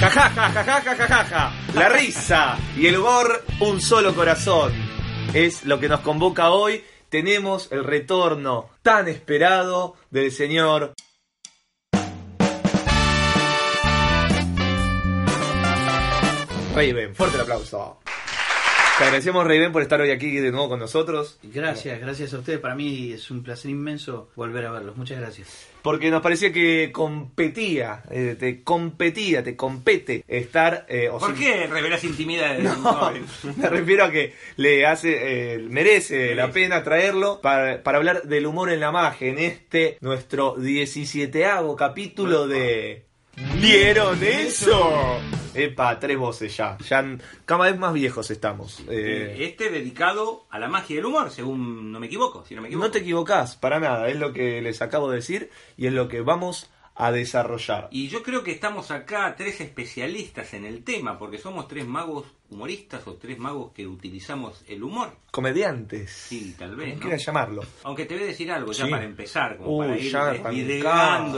Ja, ja, ja, ja, ja, ja, ja, ja. La risa y el humor, un solo corazón. Es lo que nos convoca hoy. Tenemos el retorno tan esperado del señor Raven. Fuerte el aplauso. Te agradecemos, Raven, por estar hoy aquí de nuevo con nosotros. Gracias, gracias a ustedes. Para mí es un placer inmenso volver a verlos. Muchas gracias. Porque nos parecía que competía, eh, te competía, te compete estar... eh, o ¿Por qué revelas intimidades? No, me refiero a que le hace, eh, merece la pena traerlo para, para hablar del humor en la magia en este nuestro 17 capítulo de ¿Vieron eso? Epa, tres voces ya. Ya cada vez más viejos estamos. Eh, Este dedicado a la magia del humor, según no me equivoco. Si no me equivoco. no te equivocás, para nada. Es lo que les acabo de decir y es lo que vamos a desarrollar. Y yo creo que estamos acá tres especialistas en el tema, porque somos tres magos humoristas o tres magos que utilizamos el humor. Comediantes. Sí, tal vez. ¿no? quieras llamarlo. Aunque te voy a decir algo ya Sí. para empezar, como Uy, para ir ya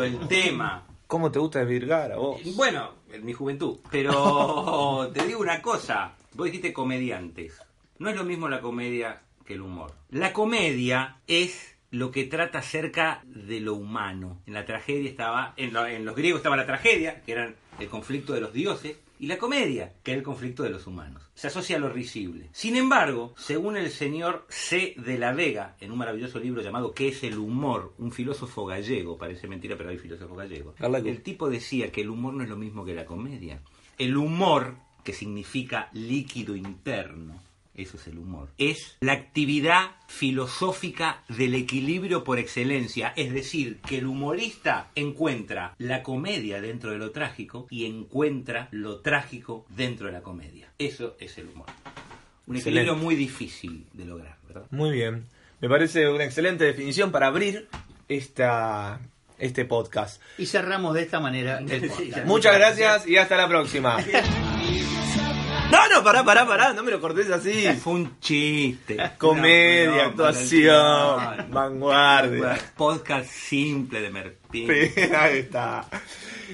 el tema. ¿Cómo te gusta desvirgar a vos? Bueno, en mi juventud. Pero te digo una cosa. Vos dijiste comediantes. No es lo mismo la comedia que el humor. La comedia es lo que trata acerca de lo humano. En la tragedia estaba, en, lo- en los griegos estaba la tragedia, que era el conflicto de los dioses, y la comedia, que era el conflicto de los humanos. Se asocia a lo risible. Sin embargo, según el señor C. de la Vega, en un maravilloso libro llamado ¿Qué es el humor? Un filósofo gallego, parece mentira, pero hay filósofos gallegos. Gallego. El tipo decía que el humor no es lo mismo que la comedia. El humor, que significa líquido interno, eso es el humor, es la actividad filosófica del equilibrio por excelencia. Es decir, que el humorista encuentra la comedia dentro de lo trágico y encuentra lo trágico dentro de la comedia. Eso es el humor. Un Excelente. equilibrio muy difícil de lograr, ¿verdad? Muy bien. Me parece una excelente definición para abrir esta, este podcast. Y cerramos de esta manera el podcast. Muchas gracias y hasta la próxima. No, no, pará, pará, pará, no me lo cortes así. Fue un chiste. Comedia, No, no, actuación, vanguardia. Podcast simple de Merpín. Sí, Ahí está.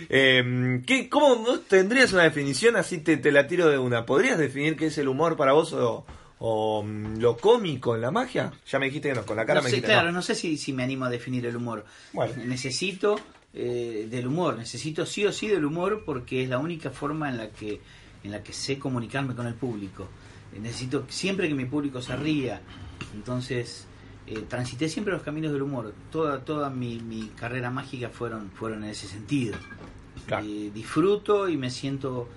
Eh, ¿qué, ¿Cómo vos tendrías una definición? Así te, te la tiro de una. ¿Podrías definir qué es el humor para vos o, o, mm, lo cómico en la magia? Ya me dijiste que no, con la cara No me sé, dijiste claro, no. no sé si, si me animo a definir el humor. Bueno. Necesito eh, del humor, necesito sí o sí del humor porque es la única forma en la que en la que sé comunicarme con el público. Eh, necesito siempre que mi público se ría. Entonces, eh, transité siempre los caminos del humor. Toda toda mi, mi carrera mágica fueron fueron en ese sentido. Claro. Eh, disfruto y me siento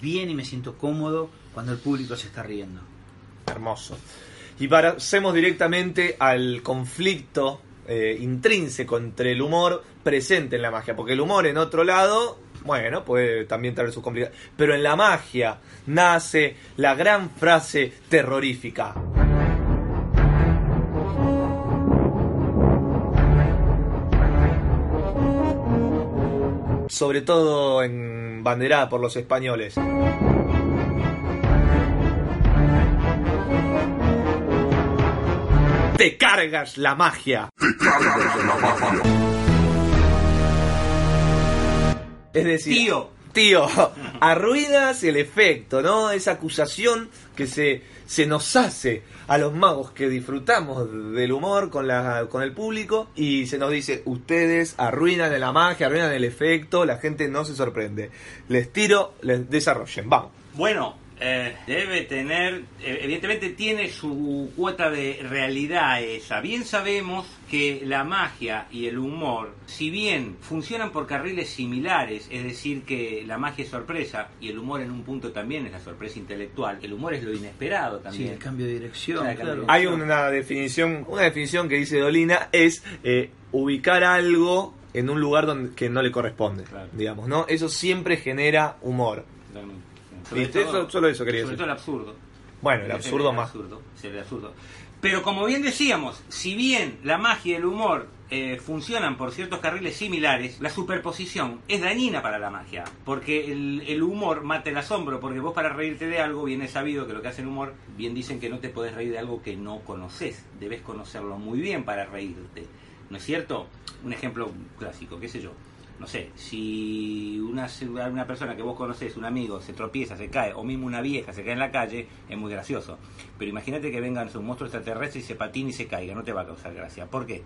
bien y me siento cómodo cuando el público se está riendo. Hermoso. Y pasemos directamente al conflicto eh, intrínseco entre el humor presente en la magia. Porque el humor en otro lado, bueno, puede también traer sus complicaciones. Pero en la magia nace la gran frase terrorífica. Sobre todo en banderada por los españoles. Te cargas la magia. Es decir, Tío. tío, arruinas el efecto, ¿no? Esa acusación que se, se nos hace a los magos que disfrutamos del humor con, la, con el público y se nos dice, ustedes arruinan la magia, arruinan el efecto, la gente no se sorprende. Les tiro, les desarrollen, vamos. Bueno, eh, debe tener, eh, evidentemente tiene su cuota de realidad esa. Bien sabemos que la magia y el humor, si bien funcionan por carriles similares, es decir, que la magia es sorpresa y el humor en un punto también es la sorpresa intelectual, el humor es lo inesperado Sí, también. el cambio de dirección, Claro, el cambio claro. de Hay una definición, una definición que dice Dolina es eh, ubicar algo en un lugar donde que no le corresponde, Claro. digamos, ¿no? Eso siempre genera humor. Totalmente. ¿Viste? Eso- solo eso quería sobre decir. todo el absurdo. Bueno, el absurdo más. absurdo, el absurdo. Pero como bien decíamos, si bien la magia y el humor eh, funcionan por ciertos carriles similares, la superposición es dañina para la magia. Porque el, el humor mata el asombro. Porque vos para reírte de algo, bien es sabido que lo que hace el humor, bien dicen que no te podés reír de algo que no conoces. Debes conocerlo muy bien para reírte. ¿No es cierto? Un ejemplo clásico, qué sé yo. No sé, si una, una persona que vos conocés, un amigo, se tropieza, se cae, o mismo una vieja se cae en la calle, es muy gracioso. Pero imagínate que vengan un monstruo extraterrestre y se patine y se caiga, no te va a causar gracia. ¿Por qué?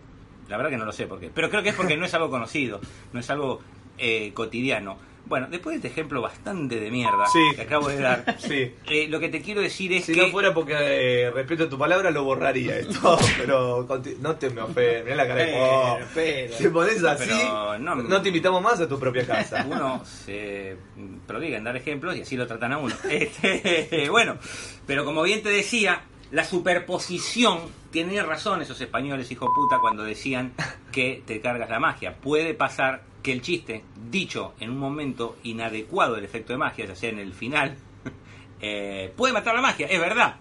La verdad que no lo sé por qué. Pero creo que es porque no es algo conocido, no es algo eh, cotidiano. Bueno, después de este ejemplo bastante de mierda Sí. que acabo de dar, Sí. eh, lo que te quiero decir es Si que... no fuera porque eh, respeto tu palabra, lo borraría esto. Pero no te me ofendes. Mirá la cara de oh. pero. Si pones así, no, no- te invitamos más a tu propia casa. uno se prodiga en dar ejemplos y así lo tratan a uno. Este, bueno, pero como bien te decía, la superposición, tienen razón esos españoles, hijo puta, cuando decían que te cargas la magia. Puede pasar que el chiste, dicho en un momento inadecuado del efecto de magia, ya sea en el final, eh, puede matar la magia, es verdad.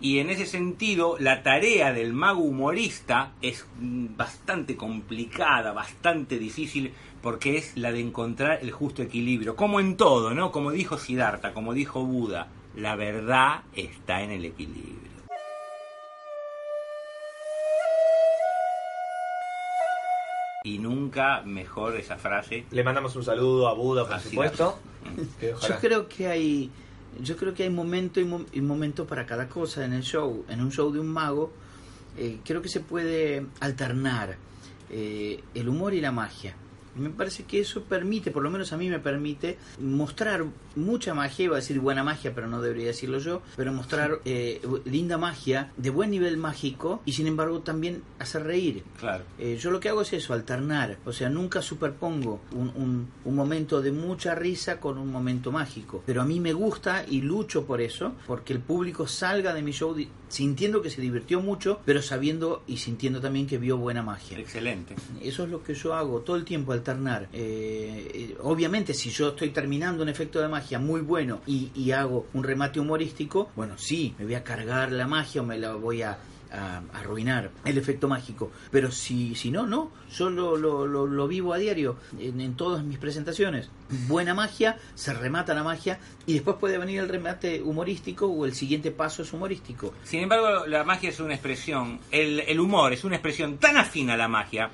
Y en ese sentido, la tarea del mago humorista es mm, bastante complicada, bastante difícil, porque es la de encontrar el justo equilibrio. Como en todo, ¿no? Como dijo Siddhartha, como dijo Buda, la verdad está en el equilibrio. Y nunca mejor esa frase. Le mandamos un saludo a Buda, por Así supuesto. Yo creo que hay yo creo que hay momento y, mo- y momento para cada cosa en el show. En un show de un mago, eh, creo que se puede alternar eh, el humor y la magia. Y Me parece que eso permite, por lo menos a mí me permite, mostrar mucha magia, iba a decir buena magia, pero no debería decirlo yo, pero mostrar eh, linda magia, de buen nivel mágico, y sin embargo también hacer reír. Claro. Eh, yo lo que hago es eso, alternar. O sea, nunca superpongo un, un- un momento de mucha risa con un momento mágico. Pero a mí me gusta y lucho por eso, porque el público salga de mi show sintiendo que se divirtió mucho, pero sabiendo y sintiendo también que vio buena magia. Excelente. Eso es lo que yo hago todo el tiempo, Eh, eh, obviamente, si yo estoy terminando un efecto de magia muy bueno y, y hago un remate humorístico, bueno, sí, me voy a cargar la magia o me la voy a, arruinar el efecto mágico. Pero si, si no, no. Yo lo, lo- lo- vivo a diario en, en todas mis presentaciones. Buena magia, se remata la magia y después puede venir el remate humorístico o el siguiente paso es humorístico. Sin embargo, la magia es una expresión, el, el humor es una expresión tan afín a la magia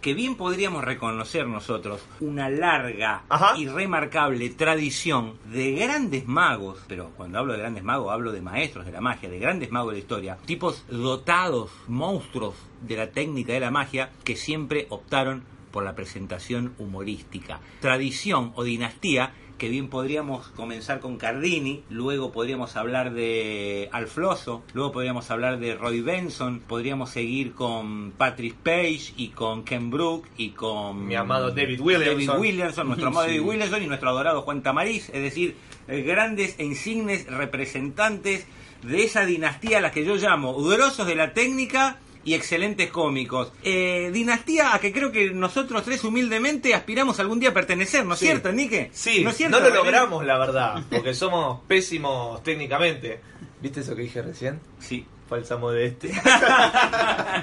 que bien podríamos reconocer nosotros una larga Ajá. y remarcable tradición de grandes magos, pero cuando hablo de grandes magos hablo de maestros de la magia, de grandes magos de la historia, tipos dotados, monstruos de la técnica de la magia que siempre optaron por la presentación humorística. Tradición o dinastía que bien podríamos comenzar con Cardini, luego podríamos hablar de Alfloso, luego podríamos hablar de Roy Benson, podríamos seguir con Patrick Page y con Ken Brook y con Mi amado David Williamson. David Williamson, nuestro amado Sí. David Williamson y nuestro adorado Juan Tamariz, es decir, eh, grandes e insignes representantes de esa dinastía a la que yo llamo grosos de la técnica y excelentes cómicos. Eh, dinastía a que creo que nosotros tres humildemente aspiramos algún día a pertenecer, ¿no es Sí. cierto, Nique? Sí, ¿No no, es cierto, lo René? logramos, la verdad, porque somos pésimos técnicamente. ¿Viste eso que dije recién? Sí. Falsa modestia.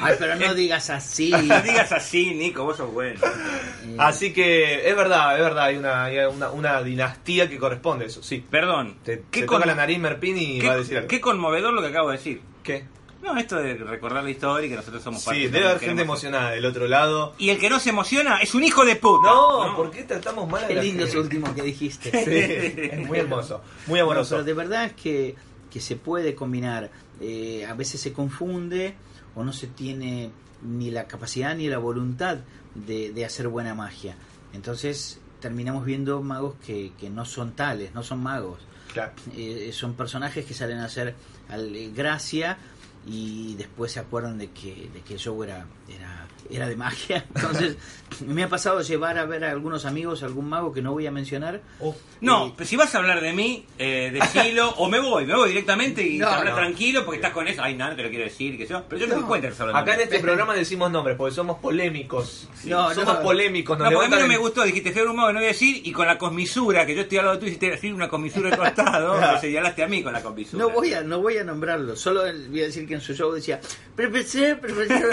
Ay, pero no digas así. No digas así, Nico, vos sos bueno. Eh, Así que es verdad, es verdad, hay una, hay una, una dinastía que corresponde a eso, sí. Perdón. Te, ¿Qué, te con- toca la nariz Merpin y qué- va a decir algo. qué conmovedor lo que acabo de decir. ¿Qué? No, esto de recordar la historia y que nosotros somos parte Sí, de debe haber gente emocionada del otro lado. Y el que no se emociona es un hijo de puta. No, ¿por qué tratamos mal a Qué la lindo gente? eso último que dijiste. Sí, es muy hermoso, muy No, amoroso. pero de verdad es que, que se puede combinar. Eh, a veces se confunde o no se tiene ni la capacidad ni la voluntad de, de hacer buena magia. Entonces terminamos viendo magos que, que no son tales, no son magos. Claro. Eh, son personajes que salen a hacer al- eh, gracia y después se acuerdan de que, de que el show era, era, era de magia. Entonces, me ha pasado llevar a ver a algunos amigos, algún mago que no voy a mencionar. No, Eh, pero si vas a hablar de mí, eh, decilo, o me voy, me voy directamente y No, te hablas no. tranquilo porque estás con eso. Ay, nada, te lo quiero decir, que yo. Pero yo no, me No. encuentro hablando Acá en de este programa decimos nombres porque somos polémicos. No, somos no. polémicos. No, porque a mí no me gustó, dijiste feo un mago, no voy a decir, y con la cosmisura, que yo estoy al lado tuyo, hiciste decir una cosmisura de costado, me señalaste a mí con la cosmisura. No voy a, no voy a nombrarlo, solo voy a decir que en su show decía, profesor, profesor,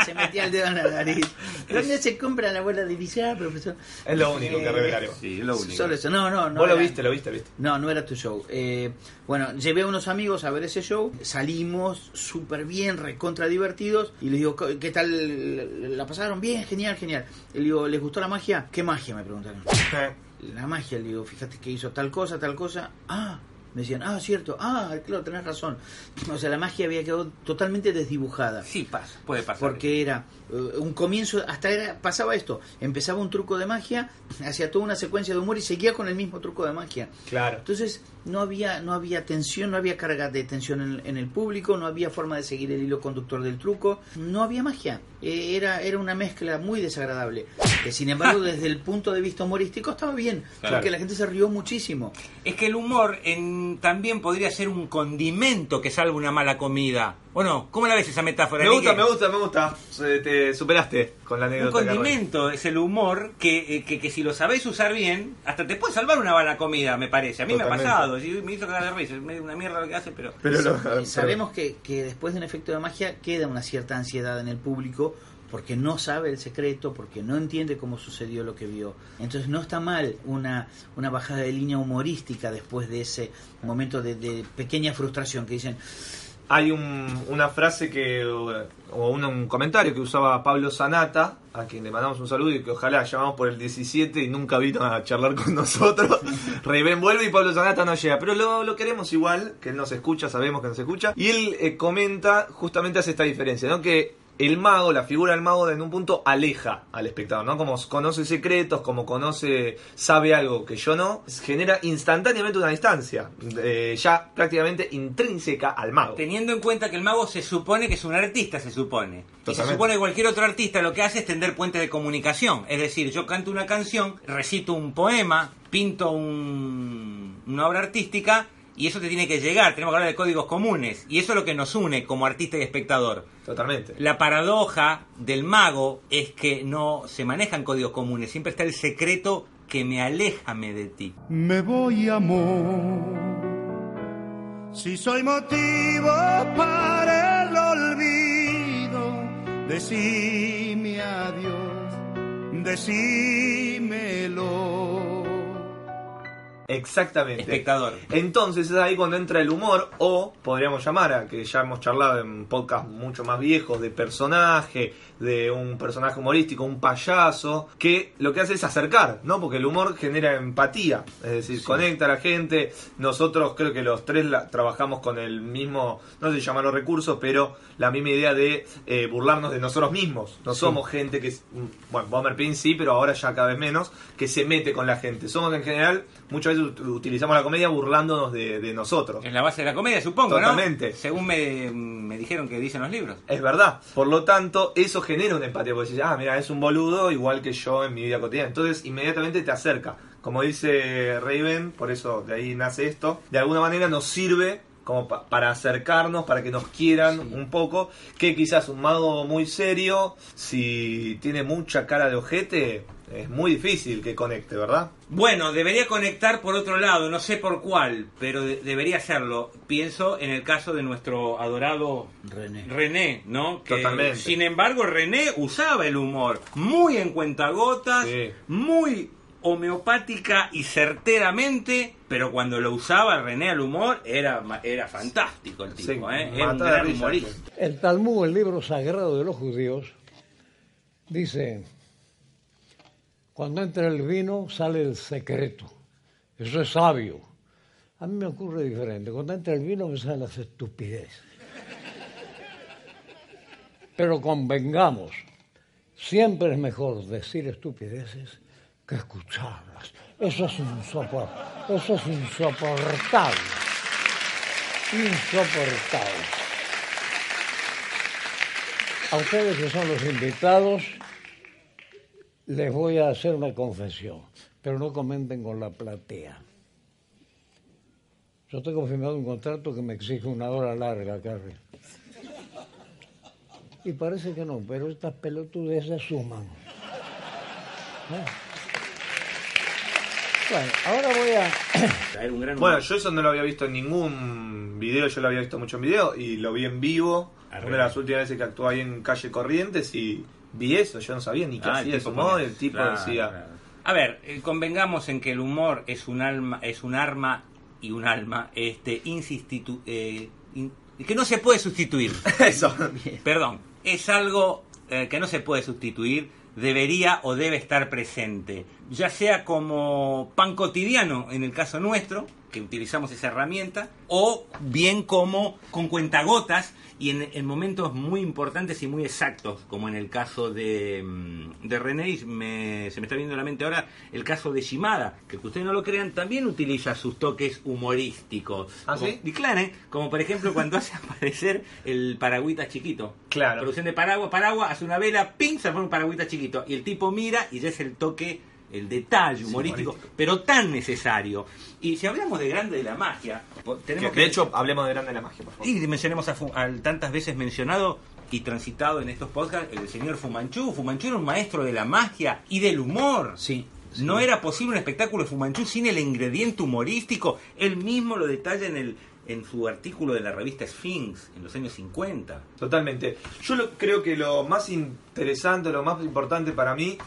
y se metía el dedo en la nariz. ¿Dónde se compra la bola de billar, profesor? Es lo único que Eh, revelaremos. Sí, es lo único. Solo eso, no, no, no. Vos lo viste, lo viste, viste. No, no era tu show. Eh, bueno, llevé a unos amigos a ver ese show, salimos súper bien, recontra divertidos, y les digo, ¿qué tal? ¿La pasaron bien? Genial, genial. Y le digo, ¿les gustó la magia? ¿Qué magia? Me preguntaron. La magia, le digo, fíjate que hizo tal cosa, tal cosa. Ah, me decían, ah, cierto, ah, claro, tenés razón. O sea, la magia había quedado totalmente desdibujada. Sí, pasa, puede pasar. Porque era eh, un comienzo, hasta era, pasaba esto, empezaba un truco de magia, hacía toda una secuencia de humor y seguía con el mismo truco de magia. Claro. Entonces no había, no había tensión, no había carga de tensión en, en el público, no había forma de seguir el hilo conductor del truco, no había magia. Eh, Era, era una mezcla muy desagradable. Que sin embargo, desde el punto de vista humorístico estaba bien, Claro. porque la gente se rió muchísimo. Es que el humor en, también podría ser un condimento que salva una mala comida. Bueno, ¿cómo la ves esa metáfora? Me gusta, Enrique? me gusta, me gusta. Te superaste con la Un anécdota. que condimento es el humor que, eh, que, que si lo sabés usar bien, hasta te puede salvar una mala comida, me parece. A mí Totalmente. me ha pasado, sí, me hizo cagar de risa, es medio una mierda lo que hace, pero... Pero lo- Sabemos que, que después de un efecto de magia queda una cierta ansiedad en el público porque no sabe el secreto, porque no entiende cómo sucedió lo que vio. Entonces no está mal una, una bajada de línea humorística después de ese momento de, de pequeña frustración que dicen, Hay un- una frase que, o un, un comentario que usaba Pablo Sanata, a quien le mandamos un saludo y que ojalá llamamos por el 17 y nunca vino a charlar con nosotros. Reyben vuelve y Pablo Sanata no llega, pero lo, lo queremos igual, que él nos escucha, sabemos que nos escucha. Y él eh, comenta, justamente hace esta diferencia, ¿no? Que el mago, la figura del mago en un punto aleja al espectador, ¿no? Como conoce secretos, como conoce, sabe algo que yo no, genera instantáneamente una distancia, eh, ya prácticamente intrínseca al mago. Teniendo en cuenta que el mago se supone que es un artista, se supone. Y se supone que cualquier otro artista lo que hace es tender puentes de comunicación. Es decir, yo canto una canción, recito un poema, pinto un- una obra artística y eso te tiene que llegar. Tenemos que hablar de códigos comunes. Y eso es lo que nos une como artista y espectador. Totalmente. La paradoja del mago es que no se manejan códigos comunes. Siempre está el secreto que me aléjame de ti. Me voy, amor. Si soy motivo para el olvido, decime adiós, decímelo. Exactamente. Espectador. Entonces es ahí cuando entra el humor, o podríamos llamar a que ya hemos charlado en podcast mucho más viejos de personaje, de un personaje humorístico, un payaso, que lo que hace es acercar, ¿no? Porque el humor genera empatía, es decir, conecta a la gente. Nosotros creo que los tres la- trabajamos con el mismo, no sé si llamarlo recursos, pero la misma idea de eh, burlarnos de nosotros mismos. No somos gente que, mm, bueno, Bomber Pin sí, pero ahora ya cada vez menos, que se mete con la gente. Somos en general, muchas veces utilizamos la comedia burlándonos de, de nosotros. Es la base de la comedia, supongo, Totalmente. ¿no? Según me, me dijeron que dicen los libros. Es verdad. Por lo tanto, eso genera una empatía. Porque decís, ah, mira, es un boludo igual que yo en mi vida cotidiana. Entonces, inmediatamente te acerca. Como dice Raven, por eso de ahí nace esto. De alguna manera nos sirve como pa- para acercarnos, para que nos quieran un poco. Que quizás un mago muy serio, si tiene mucha cara de ojete, es muy difícil que conecte, ¿verdad? Bueno, debería conectar por otro lado, no sé por cuál, pero de- debería hacerlo. Pienso en el caso de nuestro adorado René. René, ¿no? Que, Totalmente. Sin embargo, René usaba el humor muy en cuentagotas, Sí. muy homeopática y certeramente, pero cuando lo usaba René al humor era, era fantástico el tipo, Sí, ¿eh? Era un gran humorista. El Talmud, el libro sagrado de los judíos, dice, cuando entra el vino sale el secreto. Eso es sabio. A mí me ocurre diferente. Cuando entra el vino me salen las estupideces. Pero convengamos, siempre es mejor decir estupideces que escucharlas. Eso es insoportable. Insoportable. a ustedes que son los invitados, les voy a hacer una confesión, pero no comenten con la platea. Yo tengo firmado un contrato que me exige una hora larga, Carrie. Y parece que no, pero estas pelotudeces suman. ¿Eh? Bueno, ahora voy a... Traer un gran Bueno, yo eso no lo había visto en ningún video, yo lo había visto mucho en video y lo vi en vivo. Una de las últimas veces que actué ahí en Calle Corrientes y vi eso, yo no sabía ni qué Ah, el hacía tipo ese humor, ponía- el tipo Claro, decía... claro. A ver, eh, convengamos en que el humor es un alma, es un arma y un alma este insistitu- eh, in- que no se puede sustituir. Eso. Perdón, es algo eh, que no se puede sustituir, debería o debe estar presente, ya sea como pan cotidiano en el caso nuestro, que utilizamos esa herramienta, o bien como con cuentagotas y en, en momentos muy importantes y muy exactos, como en el caso de, mm, de René, me- se me está viendo en la mente ahora el caso de Shimada, que aunque ustedes no lo crean, también utiliza sus toques humorísticos. ¿Ah, Como- sí? y claro, ¿eh? como por ejemplo cuando hace aparecer el paragüita chiquito. Claro. Producción de paraguas, paraguas, hace una vela, ping, se pone un paragüita chiquito. Y el tipo mira y ya es el toque, el detalle humorístico, pero tan necesario. Y si hablamos de grande de la magia, tenemos Que, que... de hecho, hablemos de Grande de la Magia, por favor. Y mencionemos a Fu- al tantas veces mencionado y transitado en estos podcasts el señor Fumanchu. Fumanchu era un maestro de la magia y del humor. Sí. sí. No era posible un espectáculo de Fumanchu sin el ingrediente humorístico. Él mismo lo detalla en el en su artículo de la revista Sphinx en los años 50. Totalmente. Yo lo- creo que lo más interesante, lo más importante para mí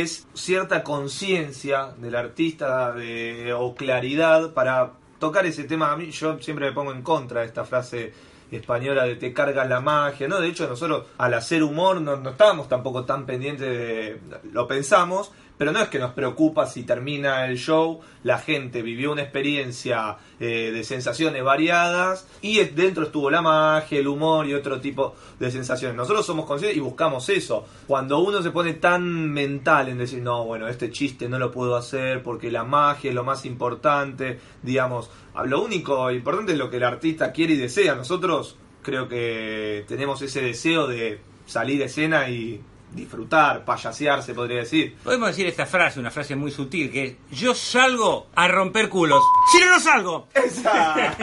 es cierta conciencia del artista de, o claridad para tocar ese tema. A mí yo siempre me pongo en contra de esta frase española de te cargas la magia, ¿no? De hecho nosotros al hacer humor no, no estábamos tampoco tan pendientes de... lo pensamos, pero no es que nos preocupa si termina el show, la gente vivió una experiencia eh, de sensaciones variadas y dentro estuvo la magia, el humor y otro tipo de sensaciones. Nosotros somos conscientes y buscamos eso. Cuando uno se pone tan mental en decir, no, bueno, este chiste no lo puedo hacer porque la magia es lo más importante, digamos, lo único importante es lo que el artista quiere y desea. Nosotros creo que tenemos ese deseo de salir a escena y disfrutar, payasear, se podría decir. Podemos decir esta frase, una frase muy sutil, que es, yo salgo a romper culos. Si no, no salgo. Esa.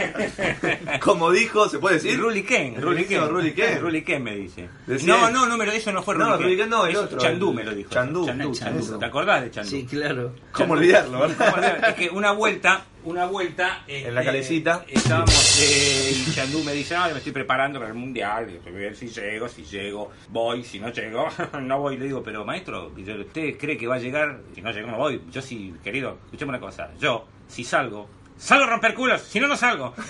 Como dijo, se puede decir. Ruli Ken, Ruli Dijo Ken. Ruli Ken. Ruli Ken me dice. No, no, no, me lo, eso no fue No, Ruli Ruli Ken no, el otro, Chandú me lo dijo. Chandú. Chandú. ¿Te acordás de Chandú? Sí, claro. ¿Cómo olvidarlo. Es que una vuelta, una vuelta... En la este, calecita. Estábamos, eh, y Chandú me dice, ah, me estoy preparando para el Mundial, "Estoy bien, si llego, si llego, voy, si no llego, no voy. Le digo, pero maestro, ¿usted cree que va a llegar? Si no llego, no voy. Yo sí, querido, escuchame una cosa, yo, si salgo, salgo a romper culos, si no, no salgo.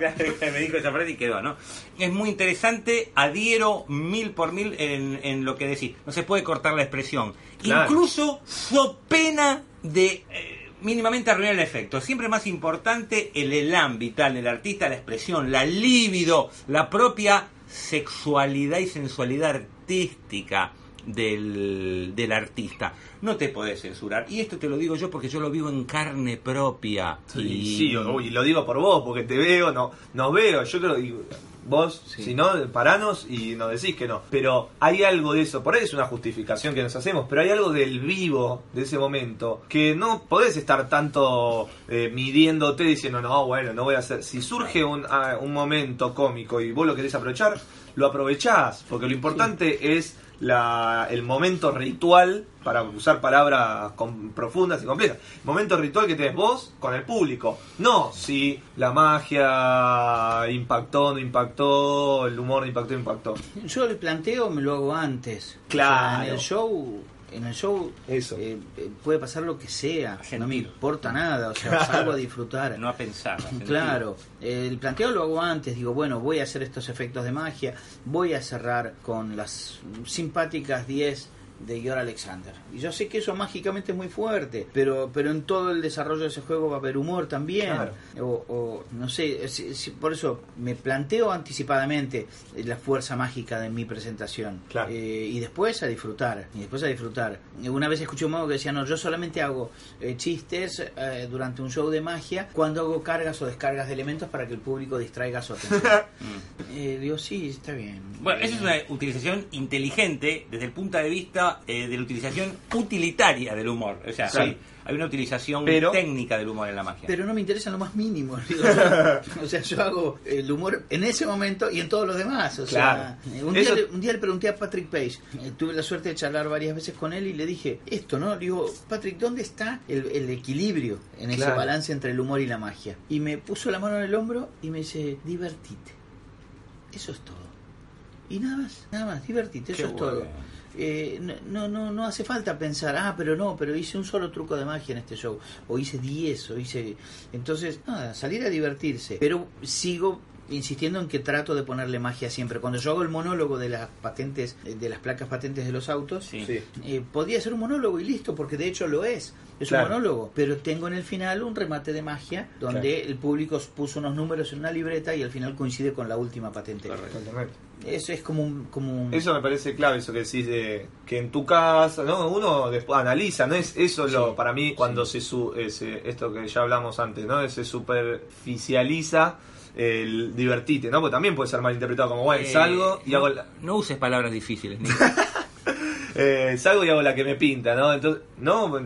Este, me dijo esa frase y quedó, ¿no? Es muy interesante, adhiero mil por mil en, en lo que decís. No se puede cortar la expresión. Claro. Incluso so pena de eh, mínimamente arruinar el efecto. Siempre más importante el elan vital del artista, la expresión, la libido, la propia sexualidad y sensualidad artística del, del artista. No te podés censurar. Y esto te lo digo yo porque yo lo vivo en carne propia. Sí, sí, y lo digo por vos, porque te veo, no, nos veo, yo creo que vos, Sí. si no, paranos y nos decís que no. Pero hay algo de eso, por ahí es una justificación que nos hacemos, pero hay algo del vivo de ese momento que no podés estar tanto eh, midiéndote diciendo, no, bueno, no voy a hacer. Si surge un, ah, un momento cómico y vos lo querés aprovechar, lo aprovechás, porque lo importante es la, el momento ritual, para usar palabras con- profundas y complejas, el momento ritual que tenés vos con el público. No si la magia impactó, no impactó, el humor impactó, impactó. Yo el planteo me lo hago antes. Claro. O sea, en el show, en el show Eso. eh, eh, puede pasar lo que sea. No me importa nada. O sea, Claro. salgo a disfrutar. No a pensar. a. Claro, el planteo lo hago antes, digo, bueno, voy a hacer estos efectos de magia, voy a cerrar con las simpáticas 10 de Yor Alexander. Y yo sé que eso mágicamente es muy fuerte, pero, pero en todo el desarrollo de ese juego va a haber humor también. Claro. O, o, no sé, si- si- por eso me planteo anticipadamente la fuerza mágica de mi presentación. Claro. Eh, y después a disfrutar, y después a disfrutar. Una vez escuché un mago que decía, no, yo solamente hago eh, chistes eh, durante un show de magia cuando hago cargas o descargas de elementos para que el público distraiga su atención. Eh, digo, sí, está bien. Bueno, esa es una utilización inteligente desde el punto de vista eh, de la utilización utilitaria del humor. O sea, Sí. hay, hay una utilización Pero- técnica del humor en la magia. Pero no me interesa lo más mínimo. digo, o sea, yo hago el humor en ese momento y en todos los demás. O sea, Claro. eh, un, día Eso- un día le pregunté a Patrick Page, eh, tuve la suerte de charlar varias veces con él y le dije esto, ¿no? Le digo, Patrick, ¿dónde está el, el equilibrio en ese balance entre el humor y la magia? Y me puso la mano en el hombro y me dice, divertite. Eso es todo. Y nada más, nada más, divertite, eso es todo. Eh, no, no, no hace falta pensar, ah, pero no, pero hice un solo truco de magia en este show, o hice 10, o hice... Entonces, nada, salir a divertirse, pero sigo insistiendo en que trato de ponerle magia siempre. Cuando yo hago el monólogo de las patentes, eh, de las placas patentes de los autos, Sí. Eh, podría ser un monólogo y listo, porque de hecho lo es. Es Claro. un monólogo, pero tengo en el final un remate de magia donde el público puso unos números en una libreta y al final coincide con la última patente. Eso es como un, como un- Eso me parece clave, eso que decís de que en tu casa, ¿no? Uno después analiza, ¿no? Es eso lo Sí, para mí cuando se su, ese- esto que ya hablamos antes, ¿no? Se superficializa el divertite, ¿no? Porque también puede ser malinterpretado como, bueno, Eh, salgo y no, hago la, no uses palabras difíciles, Nico. eh, salgo y hago la que me pinta, ¿no? Entonces, no,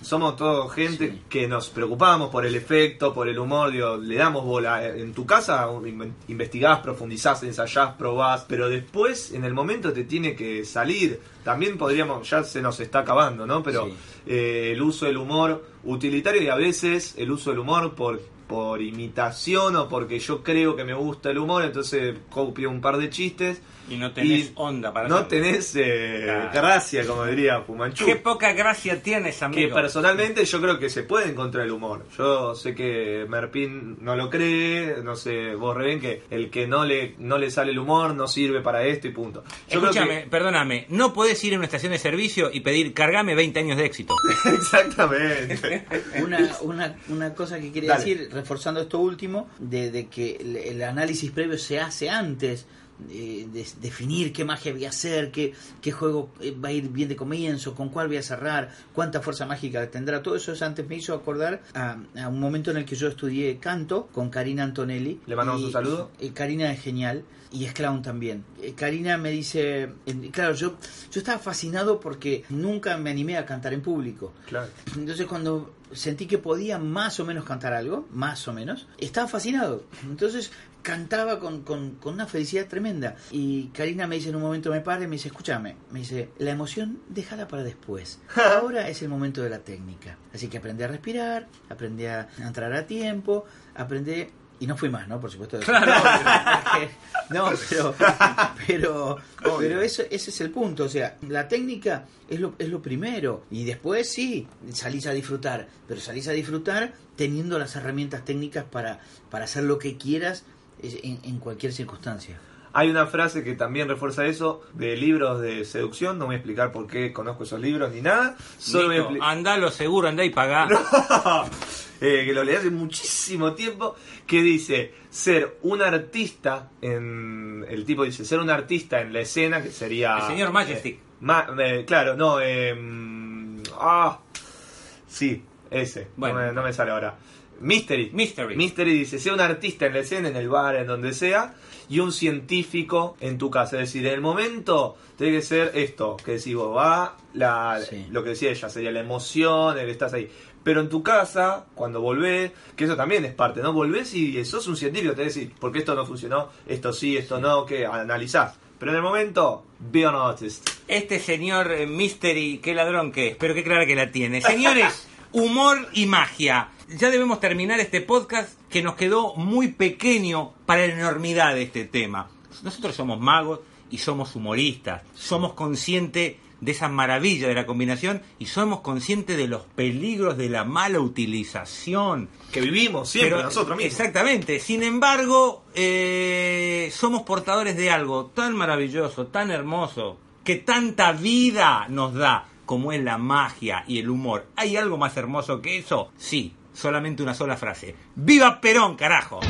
somos todos gente Sí. que nos preocupamos por el efecto, por el humor, digo, le damos bola. En tu casa in- investigás, profundizás, ensayás, probás, pero después, en el momento, te tiene que salir. También podríamos, ya se nos está acabando, ¿no? Pero Sí. eh, el uso del humor utilitario y a veces el uso del humor por por imitación o porque yo creo que me gusta el humor, entonces copio un par de chistes Y no tenés y onda para no hacerlo. tenés eh, Claro. gracia, como diría Fumanchu. Qué poca gracia tienes, Que amigo. personalmente yo creo que se puede encontrar el humor. Yo sé que Merpin no lo cree, no sé, vos Reben, que el que no le, no le sale el humor no sirve para esto y punto. Yo creo Escúchame, que- perdóname, no podés ir a una estación de servicio y pedir cargame 20 años de éxito. Exactamente. una, una, una cosa que quería Dale. decir, reforzando esto último, de, de que el, el análisis previo se hace antes. Eh, de definir qué magia voy a hacer, qué, qué juego eh, va a ir bien de comienzo, con cuál voy a cerrar, cuánta fuerza mágica tendrá. Todo eso es antes me hizo acordar a, a un momento en el que yo estudié canto con Karina Antonelli. ¿Le mandamos un saludo? y Karina es genial y es clown también. Eh, Karina me dice, claro, yo, yo estaba fascinado porque nunca me animé a cantar en público. Claro. Entonces cuando sentí que podía más o menos cantar algo, más o menos, estaba fascinado. Entonces cantaba con, con, con una felicidad tremenda. Y Karina me dice en un momento, me para y me dice, escúchame, me dice, la emoción déjala para después. Ahora es el momento de la técnica. Así que aprendí a respirar, aprendí a entrar a tiempo, aprendí... Y no fui más, ¿no? Por supuesto. no, pero, pero, pero eso, ese es el punto. O sea, la técnica es lo, es lo primero. Y después sí, salís a disfrutar. Pero salís a disfrutar teniendo las herramientas técnicas para, para hacer lo que quieras eh, en, en cualquier circunstancia. Hay una frase que también refuerza eso de libros de seducción. No voy a explicar por qué conozco esos libros ni nada. Solo voy a Nico, expli- andá lo seguro, andá y pagá. eh, que lo leí hace muchísimo tiempo, que dice ser un artista en el tipo dice ser un artista en la escena que sería El señor Majestic. eh, ma- eh, claro, no, mm, ah, sí, ese, Bueno. no, me, no me sale ahora. Mystery. Mystery. Mystery dice, ser un artista en la escena, en el bar, en donde sea, y un científico en tu casa. Es decir, en el momento tiene que ser esto, que decís vos, va, la, Sí. lo que decía ella, sería la emoción, el que estás ahí. Pero en tu casa, cuando volvés, que eso también es parte, ¿no? Volvés y sos un científico, te decís, porque esto no funcionó, esto sí, esto no, que analizás. Pero en el momento, be an artist. Este señor eh, Mystery, qué ladrón que es, pero qué clara que la tiene. Señores, humor y magia. Ya debemos terminar este podcast que nos quedó muy pequeño para la enormidad de este tema. Nosotros somos magos y somos humoristas. Somos conscientes de esa maravilla de la combinación y somos conscientes de los peligros de la mala utilización. Que vivimos siempre Pero- nosotros mismos. Exactamente. Sin embargo, eh, somos portadores de algo tan maravilloso, tan hermoso, que tanta vida nos da, como es la magia y el humor. ¿Hay algo más hermoso que eso? Sí, solamente una sola frase. ¡Viva Perón, carajo!